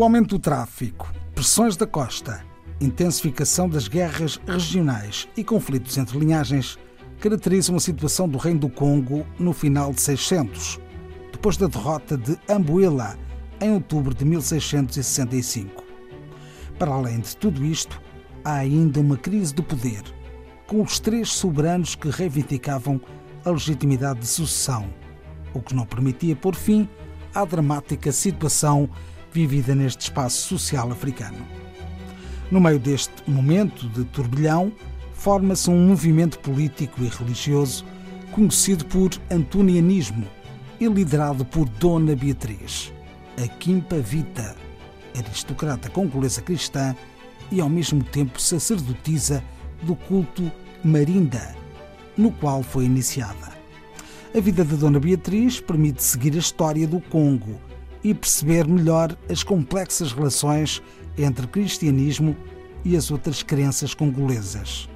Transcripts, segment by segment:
O aumento do tráfico, pressões da costa, intensificação das guerras regionais e conflitos entre linhagens caracterizam a situação do Reino do Congo no final de 600, depois da derrota de Ambuela em outubro de 1665. Para além de tudo isto, há ainda uma crise de poder, com os três soberanos que reivindicavam a legitimidade de sucessão, o que não permitia pôr fim à dramática situação vivida neste espaço social africano. No meio deste momento de turbilhão, forma-se um movimento político e religioso conhecido por antonianismo e liderado por Dona Beatriz, a Quimpa Vita, aristocrata congolesa cristã e ao mesmo tempo sacerdotisa do culto Marinda, no qual foi iniciada. A vida de Dona Beatriz permite seguir a história do Congo e perceber melhor as complexas relações entre cristianismo e as outras crenças congolesas.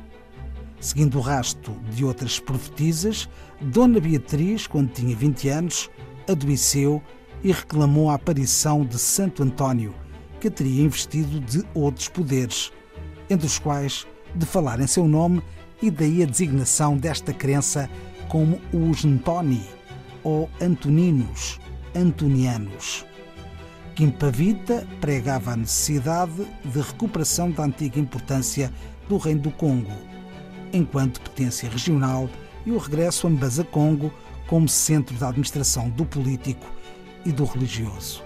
Seguindo o rasto de outras profetisas, Dona Beatriz, quando tinha 20 anos, adoeceu e reclamou a aparição de Santo António, que a teria investido de outros poderes, entre os quais de falar em seu nome e daí a designação desta crença como os Ntoni, ou Antoninos, Antonianos. Quimpavita pregava a necessidade de recuperação da antiga importância do Reino do Congo, enquanto potência regional, e o regresso a Mbaza-Congo como centro da administração do político e do religioso.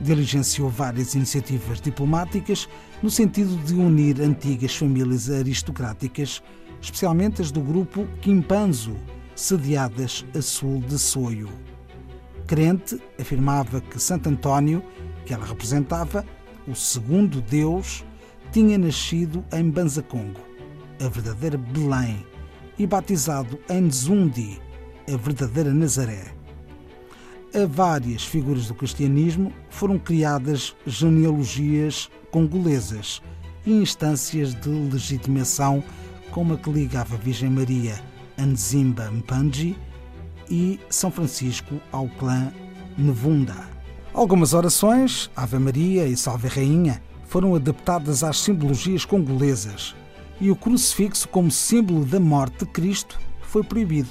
Diligenciou várias iniciativas diplomáticas no sentido de unir antigas famílias aristocráticas, especialmente as do grupo Quimpanzo, sediadas a sul de Soio. Crente, afirmava que Santo António, que ela representava, o segundo Deus, tinha nascido em Banzacongo, a verdadeira Belém, e batizado em Nzundi, a verdadeira Nazaré. A várias figuras do cristianismo foram criadas genealogias congolesas e instâncias de legitimação como a que ligava a Virgem Maria a Nzimba Mpanji e São Francisco ao clã Nevunda. Algumas orações, Ave Maria e Salve Rainha, foram adaptadas às simbologias congolesas e o crucifixo como símbolo da morte de Cristo foi proibido.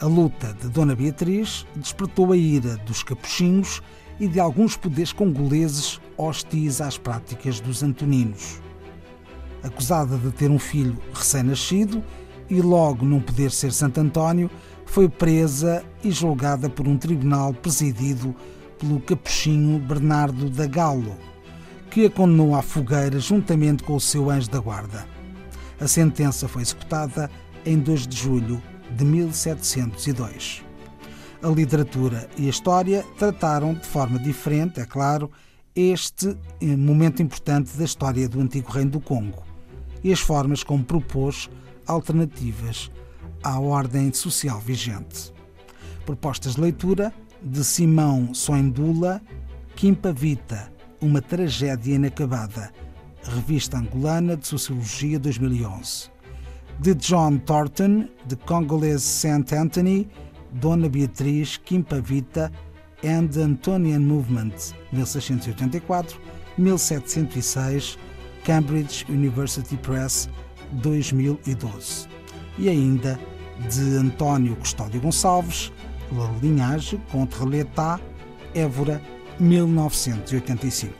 A luta de Dona Beatriz despertou a ira dos capuchinhos e de alguns poderes congoleses hostis às práticas dos antoninos. Acusada de ter um filho recém-nascido e logo não poder ser Santo António, foi presa e julgada por um tribunal presidido pelo capuchinho Bernardo da Galo, que a condenou à fogueira juntamente com o seu anjo da guarda. A sentença foi executada em 2 de julho de 1702. A literatura e a história trataram de forma diferente, é claro, este eh, momento importante da história do antigo Reino do Congo e as formas como propôs alternativas à ordem social vigente. Propostas de leitura de Simão Soindula, Quimpa Vita, uma tragédia inacabada, Revista Angolana de Sociologia 2011. De John Thornton, de Congolese St. Anthony, Dona Beatriz, Quimpa Vita and the Antonian Movement, 1684-1706, Cambridge University Press, 2012. E ainda de António Custódio Gonçalves, La contra l'État, Évora, 1985.